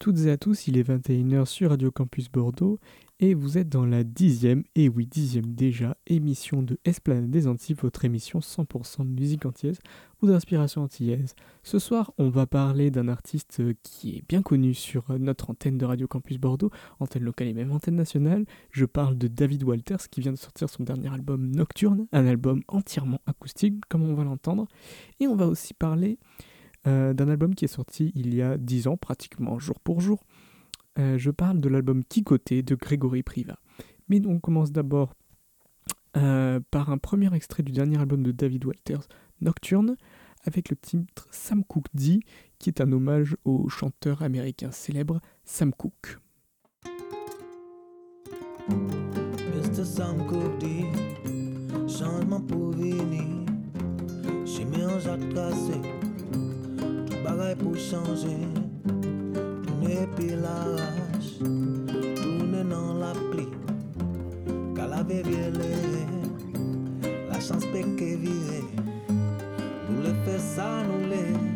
toutes et à tous, il est 21h sur Radio Campus Bordeaux et vous êtes dans la dixième, et oui dixième déjà, émission de Esplanade des Antilles, votre émission 100% de musique antillaise ou d'inspiration antillaise. Ce soir, on va parler d'un artiste qui est bien connu sur notre antenne de Radio Campus Bordeaux, antenne locale et même antenne nationale. Je parle de David Walters qui vient de sortir son dernier album Nocturne, un album entièrement acoustique comme on va l'entendre. Et on va aussi parler euh, d'un album qui est sorti il y a 10 ans, pratiquement jour pour jour. Euh, je parle de l'album Kikoté de Grégory Priva. Mais on commence d'abord euh, par un premier extrait du dernier album de David Walters, Nocturne, avec le titre Sam Cooke D, qui est un hommage au chanteur américain célèbre Sam Cooke. À bagaille pour changer. Tourner puis l'arrache, tourner dans la pluie. Qu'à la la chance peut que virer. Nous le fait ça, nous les.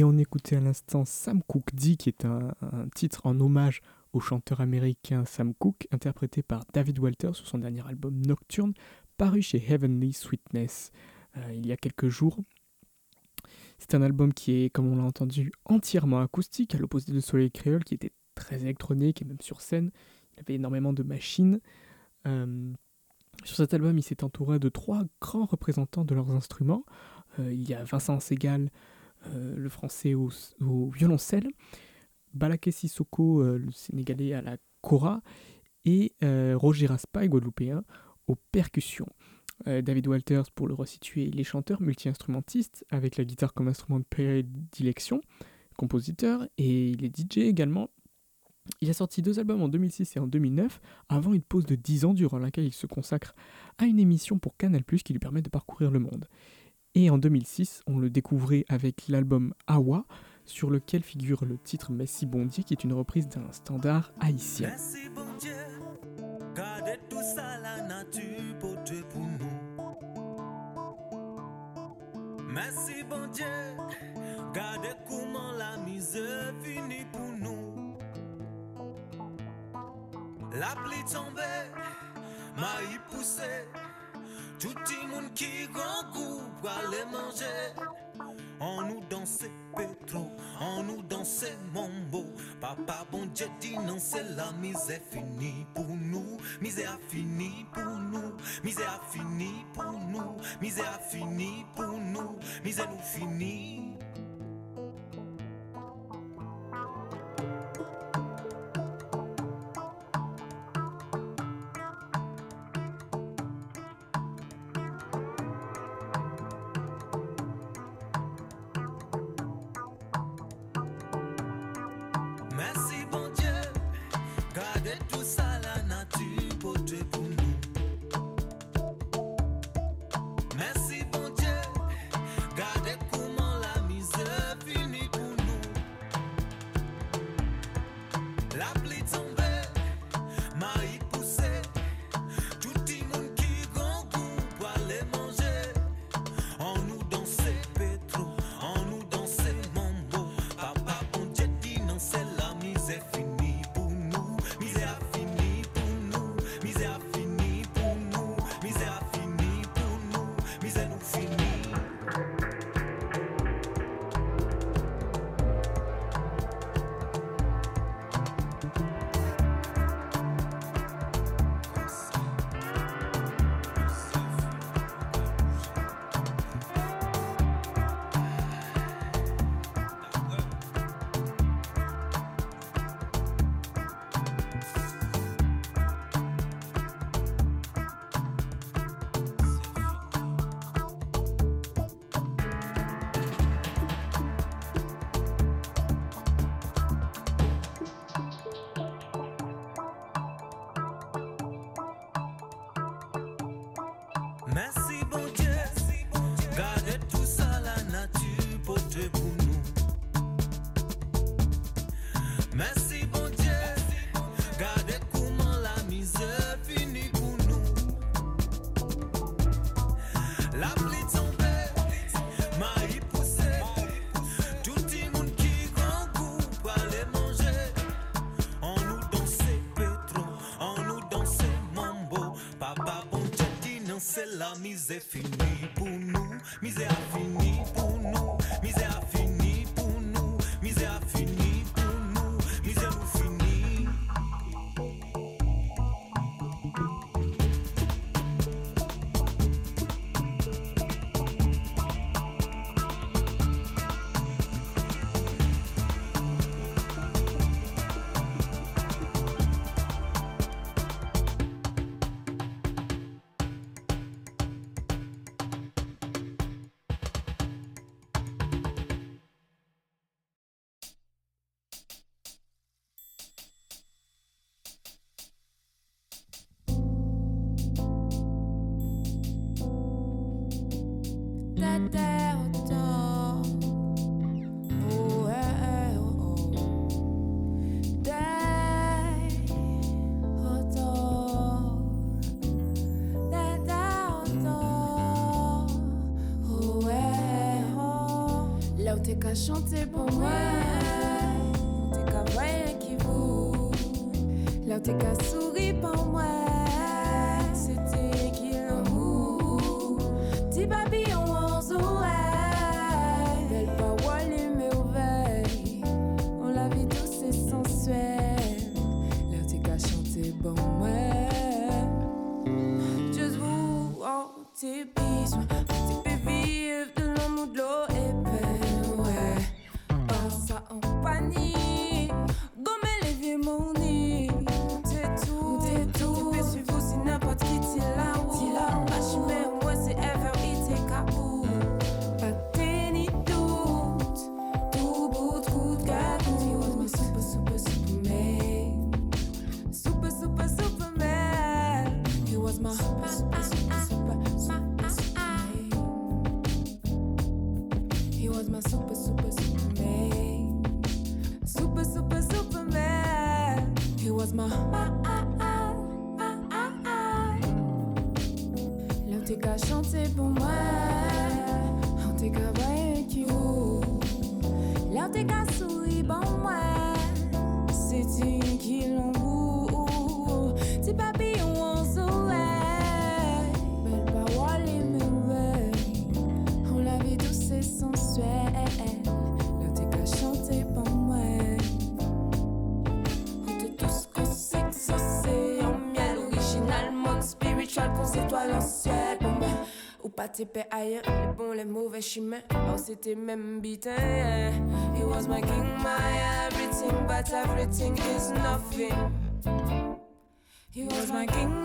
Et on écoutait à l'instant Sam Cooke D, qui est un, titre en hommage au chanteur américain Sam Cooke, interprété par David Walter sur son dernier album Nocturne, paru chez Heavenly Sweetness euh, il y a quelques jours. C'est un album qui est, comme on l'a entendu, entièrement acoustique, à l'opposé de Soleil Créole, qui était très électronique et même sur scène. Il avait énormément de machines. Euh, sur cet album, il s'est entouré de trois grands représentants de leurs instruments. Euh, il y a Vincent Segal, euh, le français au, violoncelle, Balaké Sissoko, le sénégalais à la kora, et Roger Raspail, guadeloupéen, aux percussions. David Walters, pour le resituer, il est chanteur multi-instrumentiste, avec la guitare comme instrument de prédilection, compositeur, et il est DJ également, il a sorti deux albums en 2006 et en 2009, avant une pause de 10 ans durant laquelle il se consacre à une émission pour Canal ⁇ qui lui permet de parcourir le monde. Et en 2006, on le découvrait avec l'album Awa, sur lequel figure le titre Messi bon Dieu, qui est une reprise d'un standard haïtien. Merci bon Dieu, Dieu, comment la misère finit pour nous. La pluie tombée, maïs poussé. Tout le monde qui grand goût pour aller manger. On nous danse pétro, on nous danse mambo. Papa bon Dieu dit non, c'est la misère finie pour nous. Misère finie pour nous, misère finie pour nous, misère finie pour nous, misère nous finie. c'est fini wanted to se la mize fini pou nou Mize a fini pou nou Mize a fini pou nou Mize a fini Les bons, les mauvais chemins. Oh, c'était même. He was my king, my everything, but everything is nothing. He was my king,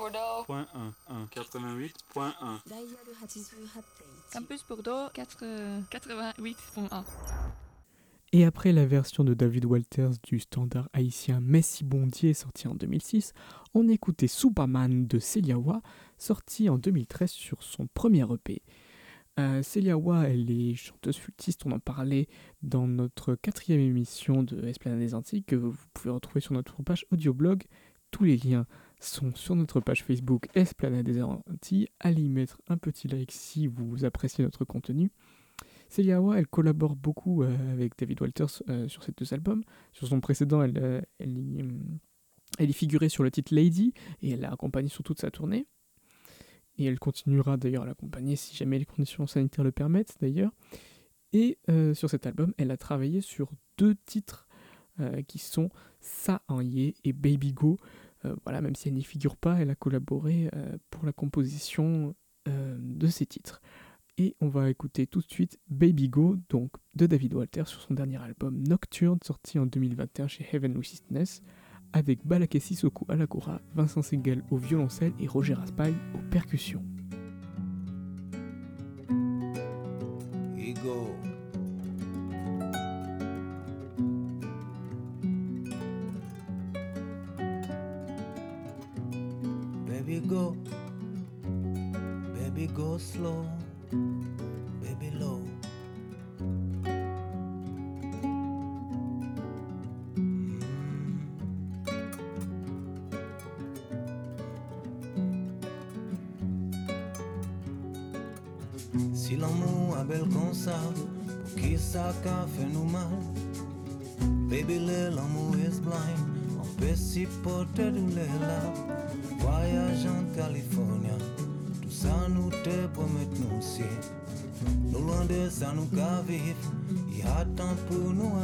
Bordeaux. Point 1, 1, 88.1. Campus Bordeaux 4, 88.1. Et après la version de David Walters du standard haïtien Messi Bondier sorti en 2006, on écoutait Superman de Celiawa sorti en 2013 sur son premier EP. Euh, Celiawa, elle est chanteuse flûtiste, on en parlait dans notre quatrième émission de Esplanade des Antilles que vous pouvez retrouver sur notre page audioblog. Tous les liens sont sur notre page Facebook Esplanade des Antilles. Allez y mettre un petit like si vous appréciez notre contenu. Celia Awa, elle collabore beaucoup euh, avec David Walters euh, sur ces deux albums. Sur son précédent, elle, euh, elle, y, figurait sur le titre Lady et elle l'a accompagné sur toute sa tournée. Et elle continuera d'ailleurs à l'accompagner si jamais les conditions sanitaires le permettent d'ailleurs. Et sur cet album, elle a travaillé sur deux titres qui sont Sa en Ye et Baby Go. Euh, voilà, même si elle n'y figure pas, elle a collaboré euh, pour la composition euh, de ces titres. Et on va écouter tout de suite Baby Go, donc de David Walter sur son dernier album Nocturne, sorti en 2021 chez Heaven Witness, avec Balaké Sissoko à la Vincent Segel au violoncelle et Roger Raspail aux percussions.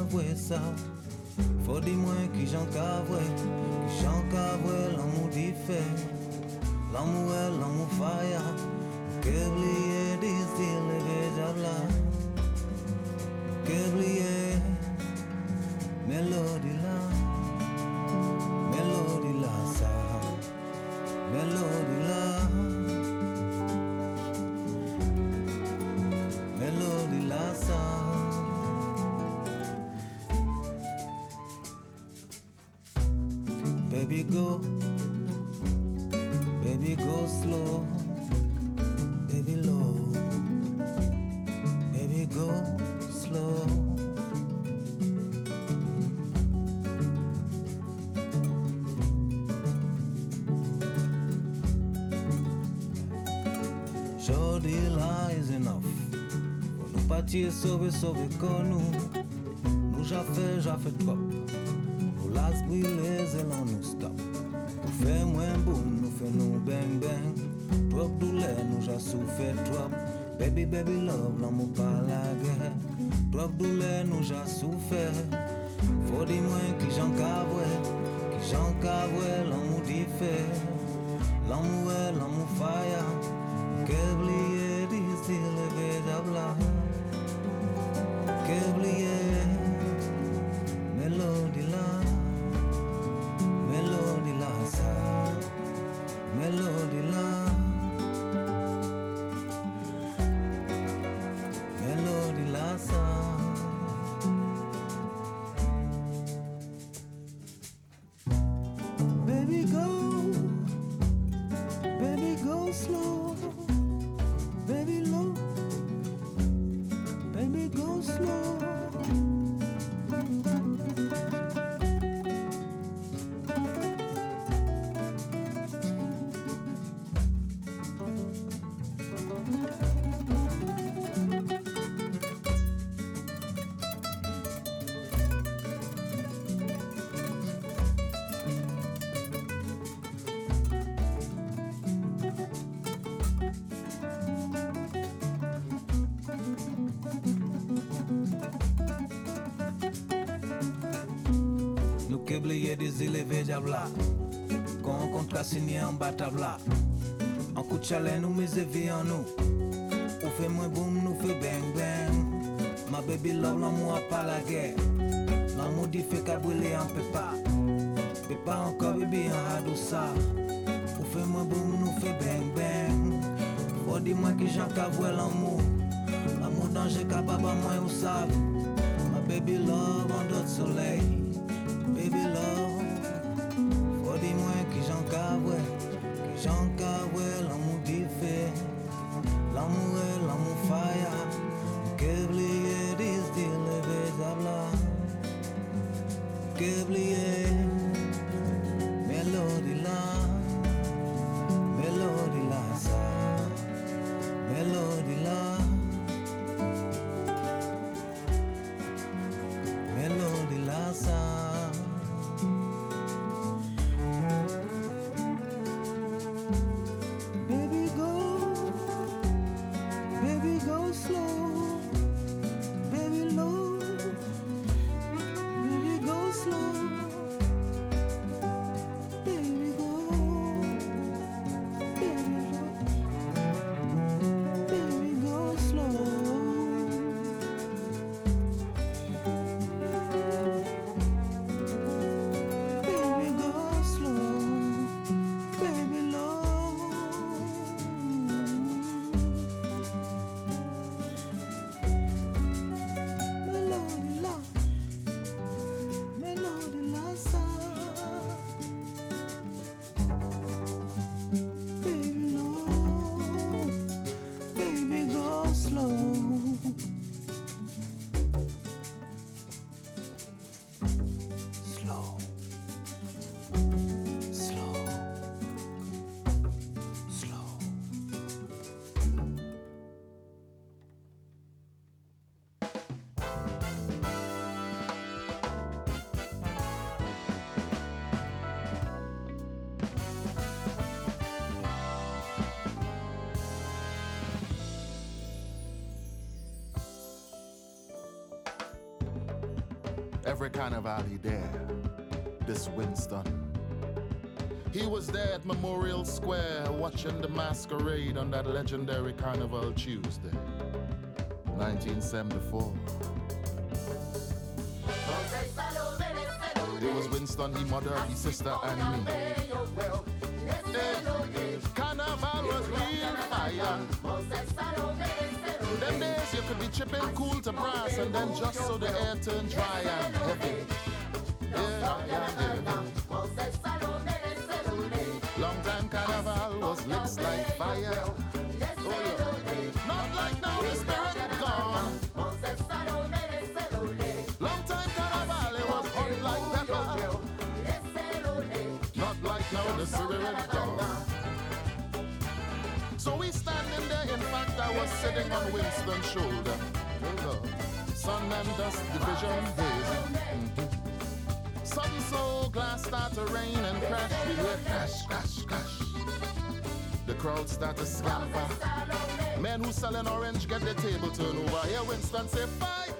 Avouer ça. Faut dire moi qui j'en cavoué. Qui j'en cavoué l'amour diffère. L'amour est l'amour fire. Que oublier des styles déjà là. Que oublier mélodie là. Mélodie partir sauver, sauver fait trop. Las stop. Nous fait moins boum, bang bang. Trop trop. Baby, baby love, l'amour pas la guerre. Trop douleur, nous j'ai souffert. Faut dire moi qui j'en cavoué, qui j'en cavoué, l'amour diffère. L'amour est l'amour fire. Que oublier d'ici le véritable. Que en bas tabla En coup de chalet nous mise vie en nous On fait moins boum, bang Ma baby love l'amour a pas la guerre L'amour dit fait qu'à brûler en peut pas Peut pas encore baby en hadou ça On fait moins boum, nous fait bang bang Faut dire moi que j'en cavoue l'amour L'amour danger capable moi ou savent My baby love en d'autres soleil Baby love Every carnival he there, this Winston. He was there at Memorial Square watching the masquerade on that legendary Carnival Tuesday, 1974. It was Winston, he mother, his sister, and me. Carnival was real fire. Them days you could be chipping cool to brass and then just so the air turned dry and heavy. Yeah, yeah, yeah. Long time carnival was lit like fire. Oh, yeah. Not like now the spirit gone. Long time carnival was hot like pepper. Not like now the spirit gone. I was sitting on Winston's shoulder. Sun and dust division hazy. Mhm. Sudden so glass start to rain and crash. We hear crash, crash, crash. The crowd start to scamper. Men who selling orange get their table turn over. Here Winston say fight.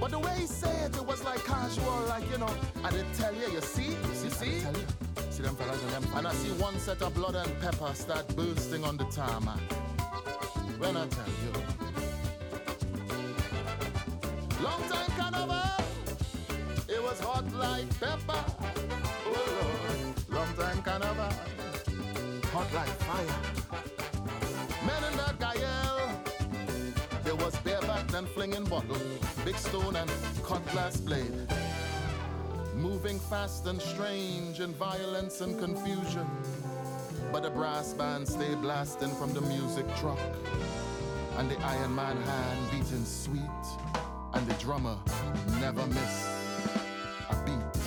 But the way he said it was like casual, like you know, I did tell you, you see, you see, see them fellas and them, and I see one set of blood and pepper start bursting on the tarmac. When I tell you, long time carnival, it was hot like pepper. Oh Lord, long time carnival, hot like fire. Men in that Gael, there was bareback and flinging bottle, big stone and cutlass blade. Moving fast and strange in violence and confusion. But the brass band stay blasting from the music truck. And the Iron Man hand beating sweet. And the drummer never miss a beat.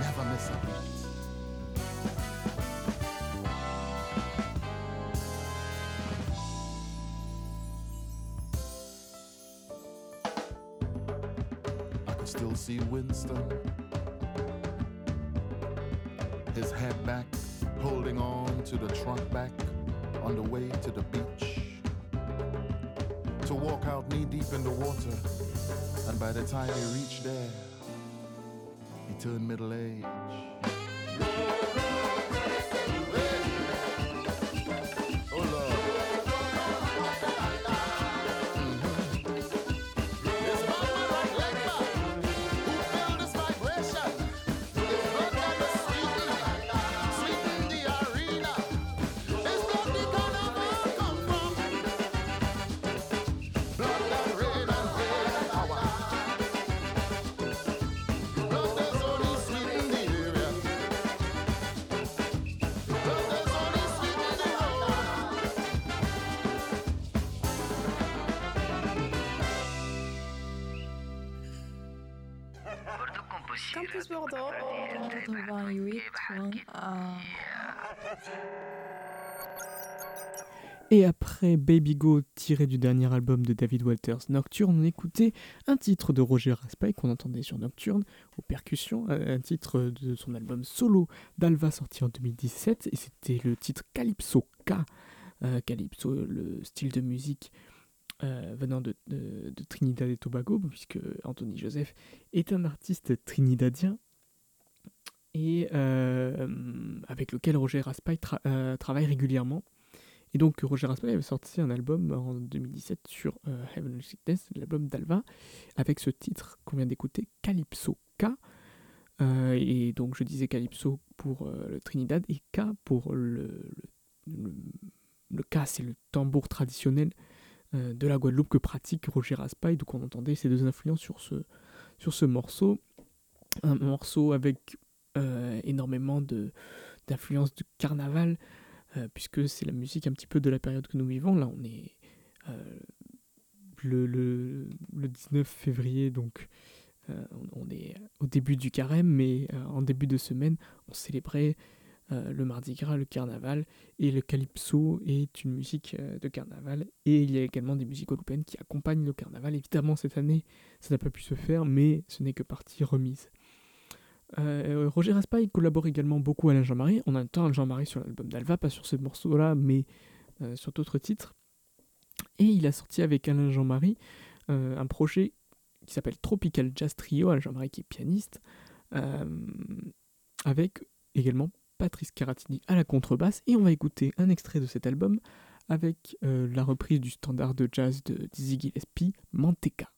Never miss a beat. I could still see Winston. Time he reached there, he turned middle age. Campus Bordeaux. 88.1. Et après Baby Go tiré du dernier album de David Walters, Nocturne, on écoutait un titre de Roger Raspail qu'on entendait sur Nocturne, aux percussions, un un titre de son album solo d'Alva sorti en 2017, et c'était le titre Calypso K. Euh, Calypso, le style de musique euh, venant de, de- Trinidad et Tobago, puisque Anthony Joseph est un artiste trinidadien et euh, avec lequel Roger Raspail euh, travaille régulièrement. Et donc Roger Raspail avait sorti un album en 2017 sur Heavenly Sickness, l'album d'Alva, avec ce titre qu'on vient d'écouter, Calypso K. Et donc je disais Calypso pour le Trinidad et K pour le, le, K, c'est le tambour traditionnel de la Guadeloupe que pratique Roger Raspail. Donc on entendait ces deux influences sur ce, sur ce morceau. Un morceau avec euh, énormément de d'influence du carnaval, euh, puisque c'est la musique un petit peu de la période que nous vivons. Là, on est euh, le, le, le 19 février, donc euh, on, est au début du carême, mais euh, en début de semaine, on célébrait euh, le Mardi Gras, le carnaval, et le calypso est une musique euh, de carnaval. Et il y a également des musiques européennes qui accompagnent le carnaval. Évidemment, cette année, ça n'a pas pu se faire, mais ce n'est que partie remise. Euh, Roger Raspail collabore également beaucoup à Alain Jean-Marie. On entend Alain Jean-Marie sur l'album d'Alva, pas sur ce morceau-là, mais euh, sur d'autres titres. Et il a sorti avec Alain Jean-Marie euh, un projet qui s'appelle Tropical Jazz Trio, à Jean-Marie qui est pianiste, euh, avec également Patrice Caratini à la contrebasse. Et on va écouter un extrait de cet album avec euh, la reprise du standard de jazz de Dizzy Gillespie, Manteca.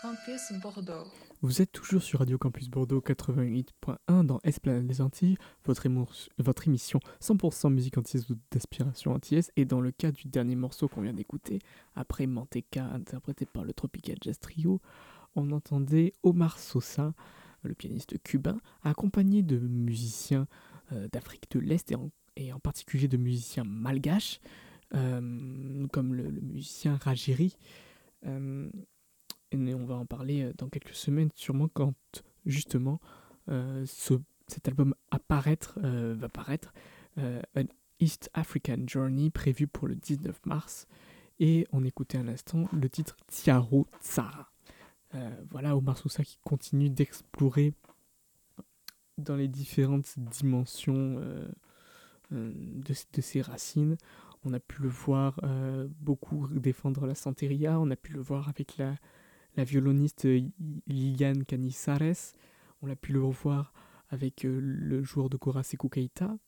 Campus Bordeaux. Vous êtes toujours sur Radio Campus Bordeaux 88.1 dans Esplanade des Antilles, votre émission 100% musique antillaise ou d'aspiration antillaise. Et dans le cas du dernier morceau qu'on vient d'écouter, après Manteca, interprété par le Tropical Jazz Trio, on entendait Omar Sosa, le pianiste cubain, accompagné de musiciens euh, d'Afrique de l'Est et en, et en particulier de musiciens malgaches, euh, comme le, musicien Rajiri. Euh, on va en parler euh, dans quelques semaines, sûrement quand justement ce- cet album apparaître, va paraître, An East African Journey, prévu pour le 19 mars. Et on écoutait un instant le titre Tiaro Tsara. Voilà, Omar Sousa qui continue d'explorer dans les différentes dimensions de, de ses racines. On a pu le voir euh, beaucoup défendre la santeria, on a pu le voir avec la, violoniste euh, Liliane Canizares, on l'a pu le revoir avec euh, le joueur de Kora Sekou Keita.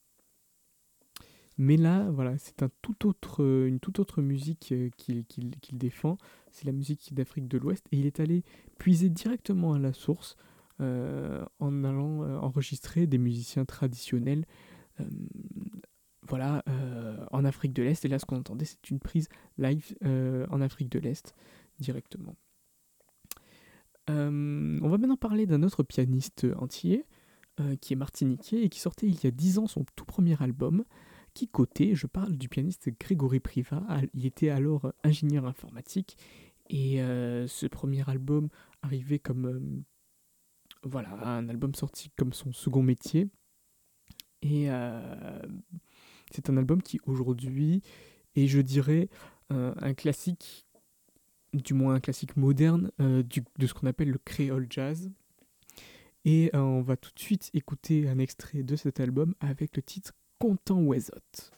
Mais là, voilà, c'est un tout autre, euh, une toute autre musique euh, qu'il défend. C'est la musique d'Afrique de l'Ouest. Et il est allé puiser directement à la source euh, en allant euh, enregistrer des musiciens traditionnels euh, voilà, euh, en Afrique de l'Est. Et là, ce qu'on entendait, c'est une prise live euh, en Afrique de l'Est directement. Euh, on va maintenant parler d'un autre pianiste entier qui est martiniquais et qui sortait il y a 10 ans son tout premier album. Qui cotait, je parle du pianiste Grégory Priva. Il était alors ingénieur informatique et ce premier album arrivait comme voilà un album sorti comme son second métier. Et c'est un album qui aujourd'hui est, je dirais, un, un classique, du moins un classique moderne euh, de ce qu'on appelle le créole jazz. Et euh, on va tout de suite écouter un extrait de cet album avec le titre Content Wezot.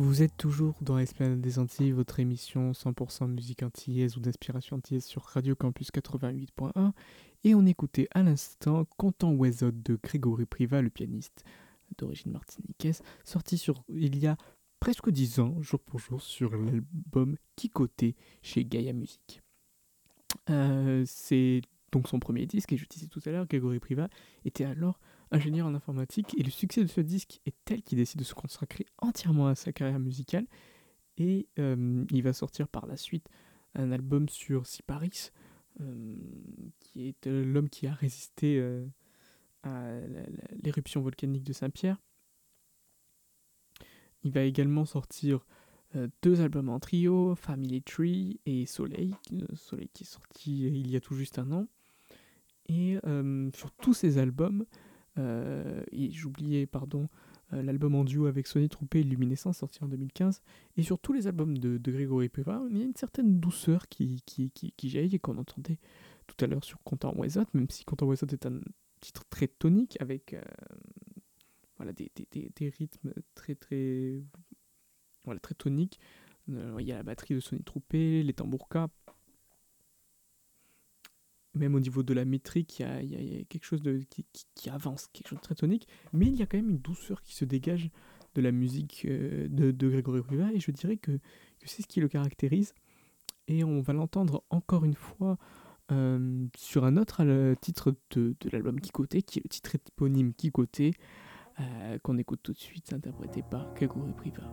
Vous êtes toujours dans Esplanade des Antilles, votre émission 100% musique antillaise ou d'inspiration antillaise sur Radio Campus 88.1. Et on écoutait à l'instant Content Wezot de Grégory Priva, le pianiste d'origine martiniquaise, sorti sur, il y a presque 10 ans, jour pour jour, sur l'album Kikoté chez Gaia Music. Euh, c'est donc son premier disque, et je disais tout à l'heure, Grégory Priva était alors ingénieur en informatique, et le succès de ce disque est tel qu'il décide de se consacrer entièrement à sa carrière musicale, et euh, il va sortir par la suite un album sur Siparis, euh, qui est euh, l'homme qui a résisté à l'éruption volcanique de Saint-Pierre. Il va également sortir deux albums en trio, Family Tree et Soleil, Soleil qui est sorti il y a tout juste un an. Et sur tous ces albums, et j'oubliais, pardon, euh, l'album en duo avec Sony Troupé Luminescence sorti en 2015. Et sur tous les albums de, Grégory Priva, il y a une certaine douceur qui, qui, qui, jaillit et qu'on entendait tout à l'heure sur Content Wezot, même si Content Wezot est un titre très tonique avec euh, voilà, des, des, des, rythmes très très voilà, très toniques. Euh, Il y a la batterie de Sony Troupé, les tambourkas. Même au niveau de la métrique, il y a, quelque chose qui, avance, quelque chose de très tonique. Mais il y a quand même une douceur qui se dégage de la musique euh, de, Grégory Priva et je dirais que, c'est ce qui le caractérise. Et on va l'entendre encore une fois euh, sur un autre titre de, de l'album Kikoté, qui est le titre éponyme Kikoté, euh, qu'on écoute tout de suite, interprété par Grégory Priva.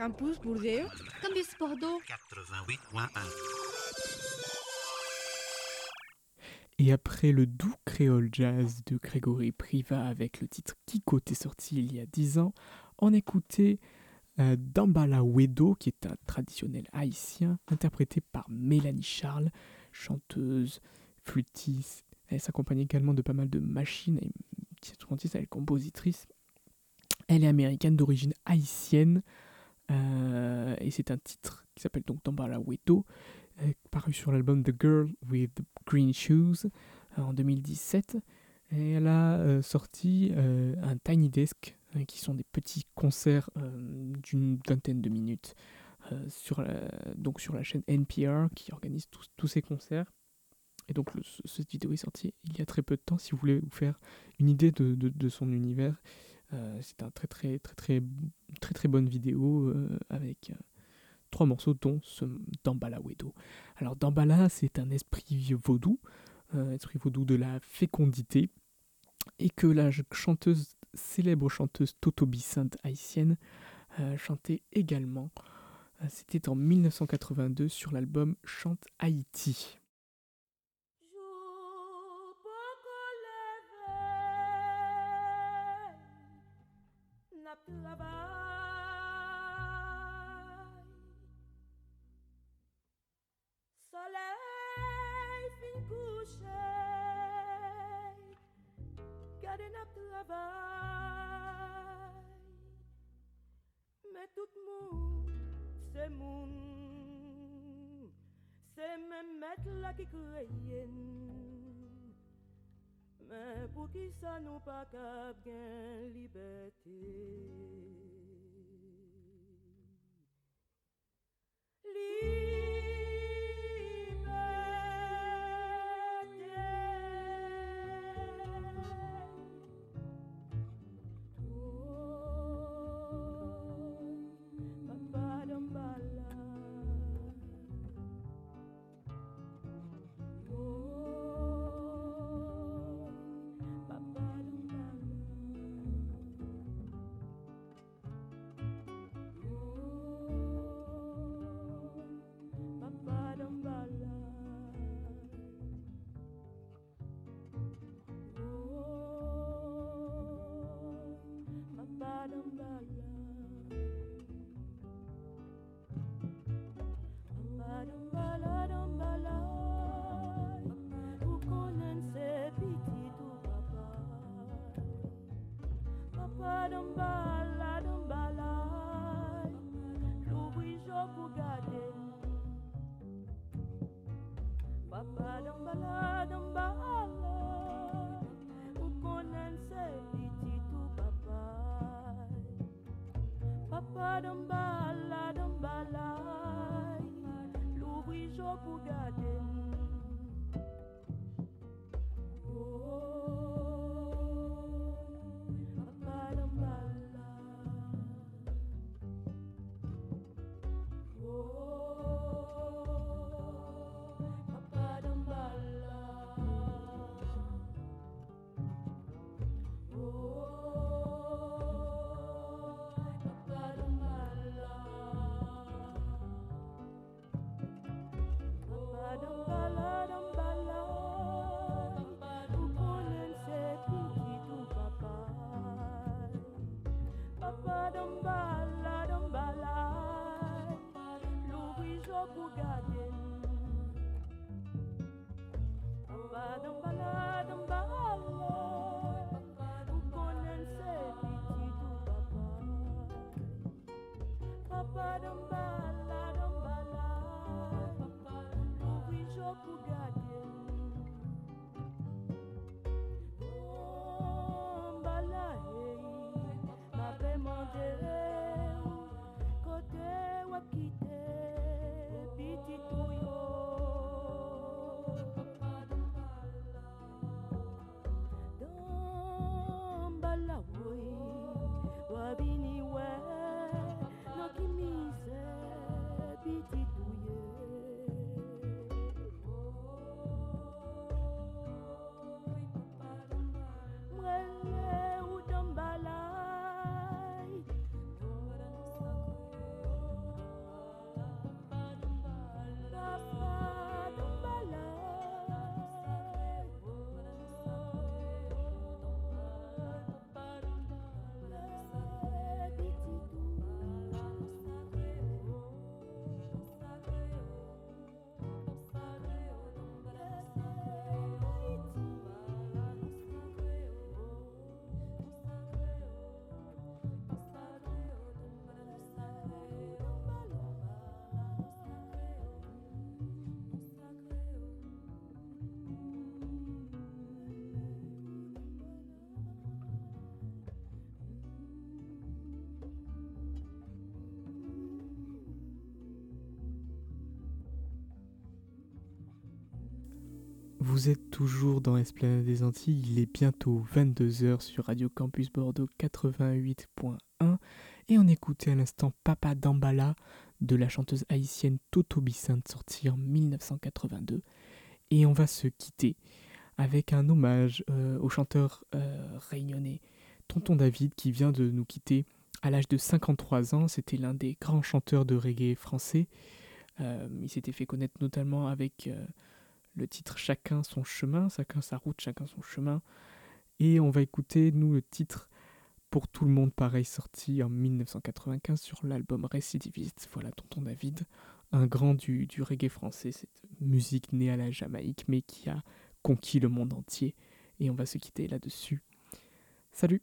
Campus Bordeaux. Campus Bordeaux. 88.1. Et après le doux créole jazz de Grégory Priva avec le titre Kiko est sorti il y a 10 ans, on écoutait euh, Dambala Wedo, qui est un traditionnel haïtien, interprété par Mélanie Charles, chanteuse, flûtiste. Elle s'accompagne également de pas mal de machines, et elle est compositrice. Elle est américaine d'origine haïtienne, euh, et c'est un titre qui s'appelle donc Dambala Wedo, euh, paru sur l'album The Girl with Green Shoes euh, en 2017. Et elle a sorti un Tiny Desk, qui sont des petits concerts d'une vingtaine de minutes, sur, la, donc sur la chaîne NPR qui organise tous, ces concerts. Et donc cette vidéo est sortie il y a très peu de temps. Si vous voulez vous faire une idée de, son univers, c'est un très très très très très très bonne vidéo euh, avec euh, trois morceaux dont ce Dambala Wedo. Alors Dambala c'est un esprit vaudou, euh, esprit vaudou de la fécondité, et que la chanteuse, célèbre chanteuse Totobi Sainte haïtienne euh, chantait également. Euh, C'était en 1982 sur l'album Chante Haïti. mon, c'est mon, c'est même mettre là qui crayenne. Mais pour qui ça nous pas qu'à bien liberté? Liberté. Toujours dans Esplanade des Antilles, il est bientôt 22h sur Radio Campus Bordeaux 88.1 et on écoutait à l'instant Papa Dambala de la chanteuse haïtienne Toto Bissint sortie en 1982 et on va se quitter avec un hommage euh, au chanteur euh, réunionnais Tonton David qui vient de nous quitter à l'âge de 53 ans, c'était l'un des grands chanteurs de reggae français, Euh, il s'était fait connaître notamment avec le titre Chacun son chemin, chacun sa route, chacun son chemin. Et on va écouter, nous, le titre Pour tout le monde pareil, sorti en 1995 sur l'album Récidiviste. Voilà, Tonton David, un grand du, du reggae français, cette musique née à la Jamaïque, mais qui a conquis le monde entier. Et on va se quitter là-dessus. Salut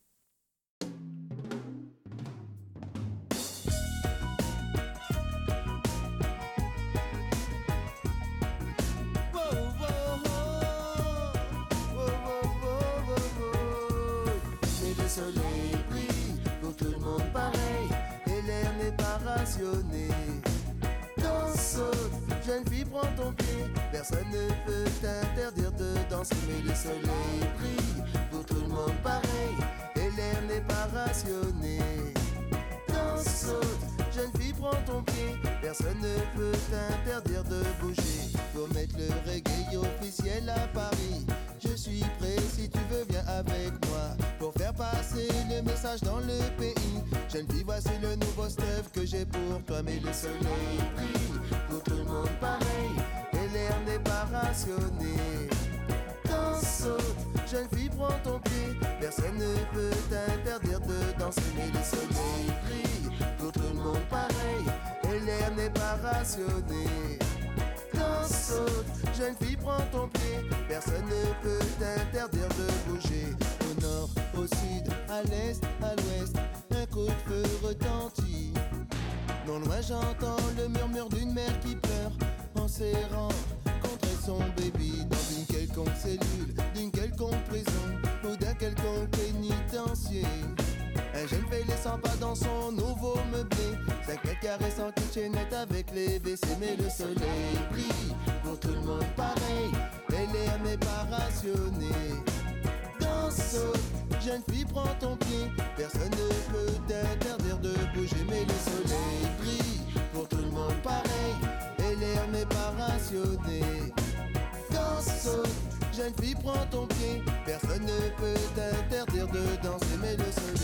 Personne ne peut t'interdire de danser Mais le soleil brille pour tout le monde pareil Et l'air n'est pas rationné. Danse, saute, jeune fille prends ton pied. Personne ne peut t'interdire de bouger. Pour mettre le reggae officiel à Paris. Je suis prêt si tu veux bien avec moi. Pour faire passer le message dans le pays. Jeune fille voici le nouveau stuff que j'ai pour toi. Mais le soleil brille pour tout le monde pareil L'air n'est pas rationné Danse, saute, jeune fille prends ton pied. Personne ne peut t'interdire de danser Mais le soleil brille. Pour tout le monde pareil Et l'air n'est pas rationné Danse, saute, jeune fille prends ton pied. Personne ne peut t'interdire de bouger. Au nord, au sud, à l'est, à l'ouest Un coup de feu retentit. Non loin j'entends le murmure d'une mère qui serrant contre son baby Dans une quelconque cellule, d'une quelconque prison Ou d'un quelconque pénitencier. Un jeune fait les 100 pas dans son nouveau meublé. 5 mètres carrés sans kitchenette avec les WC Mais le soleil brille pour tout le monde pareil. Et l'air n'est pas rationné Danse, jeune fille prends ton pied. Personne ne peut t'interdire de bouger Mais le soleil jeune fille prends ton pied. Personne ne peut t'interdire de danser Mais le soleil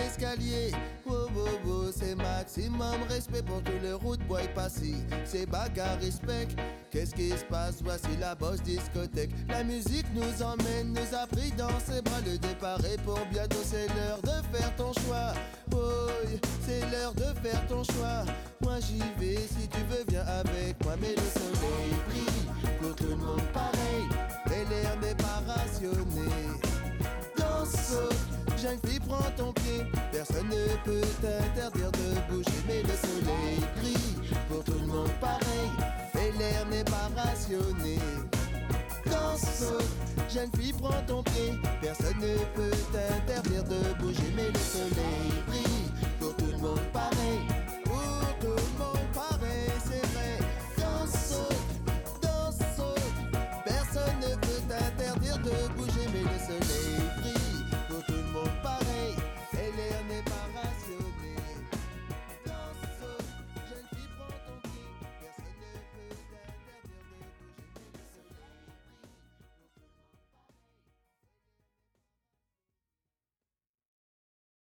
d'escalier. Wow, wow, wow, c'est maximum respect pour tout le route boy passé C'est bagarre respect. Qu'est-ce qui se passe? Voici la bosse discothèque. La musique nous emmène, nous a pris dans ses bras. Le départ est pour bientôt c'est l'heure de faire ton choix. Boy, c'est l'heure de faire ton choix. Moi j'y vais si tu veux viens avec moi. Mais le soleil brille pour tout le monde pareil. Et l'air n'est pas rationné jeune fille prends ton pied, personne ne peut t'interdire de bouger. Mais le soleil brille pour tout le monde pareil, et l'air n'est pas rationné. Danse, jeune fille, prends ton pied, personne ne peut t'interdire de bouger. Mais le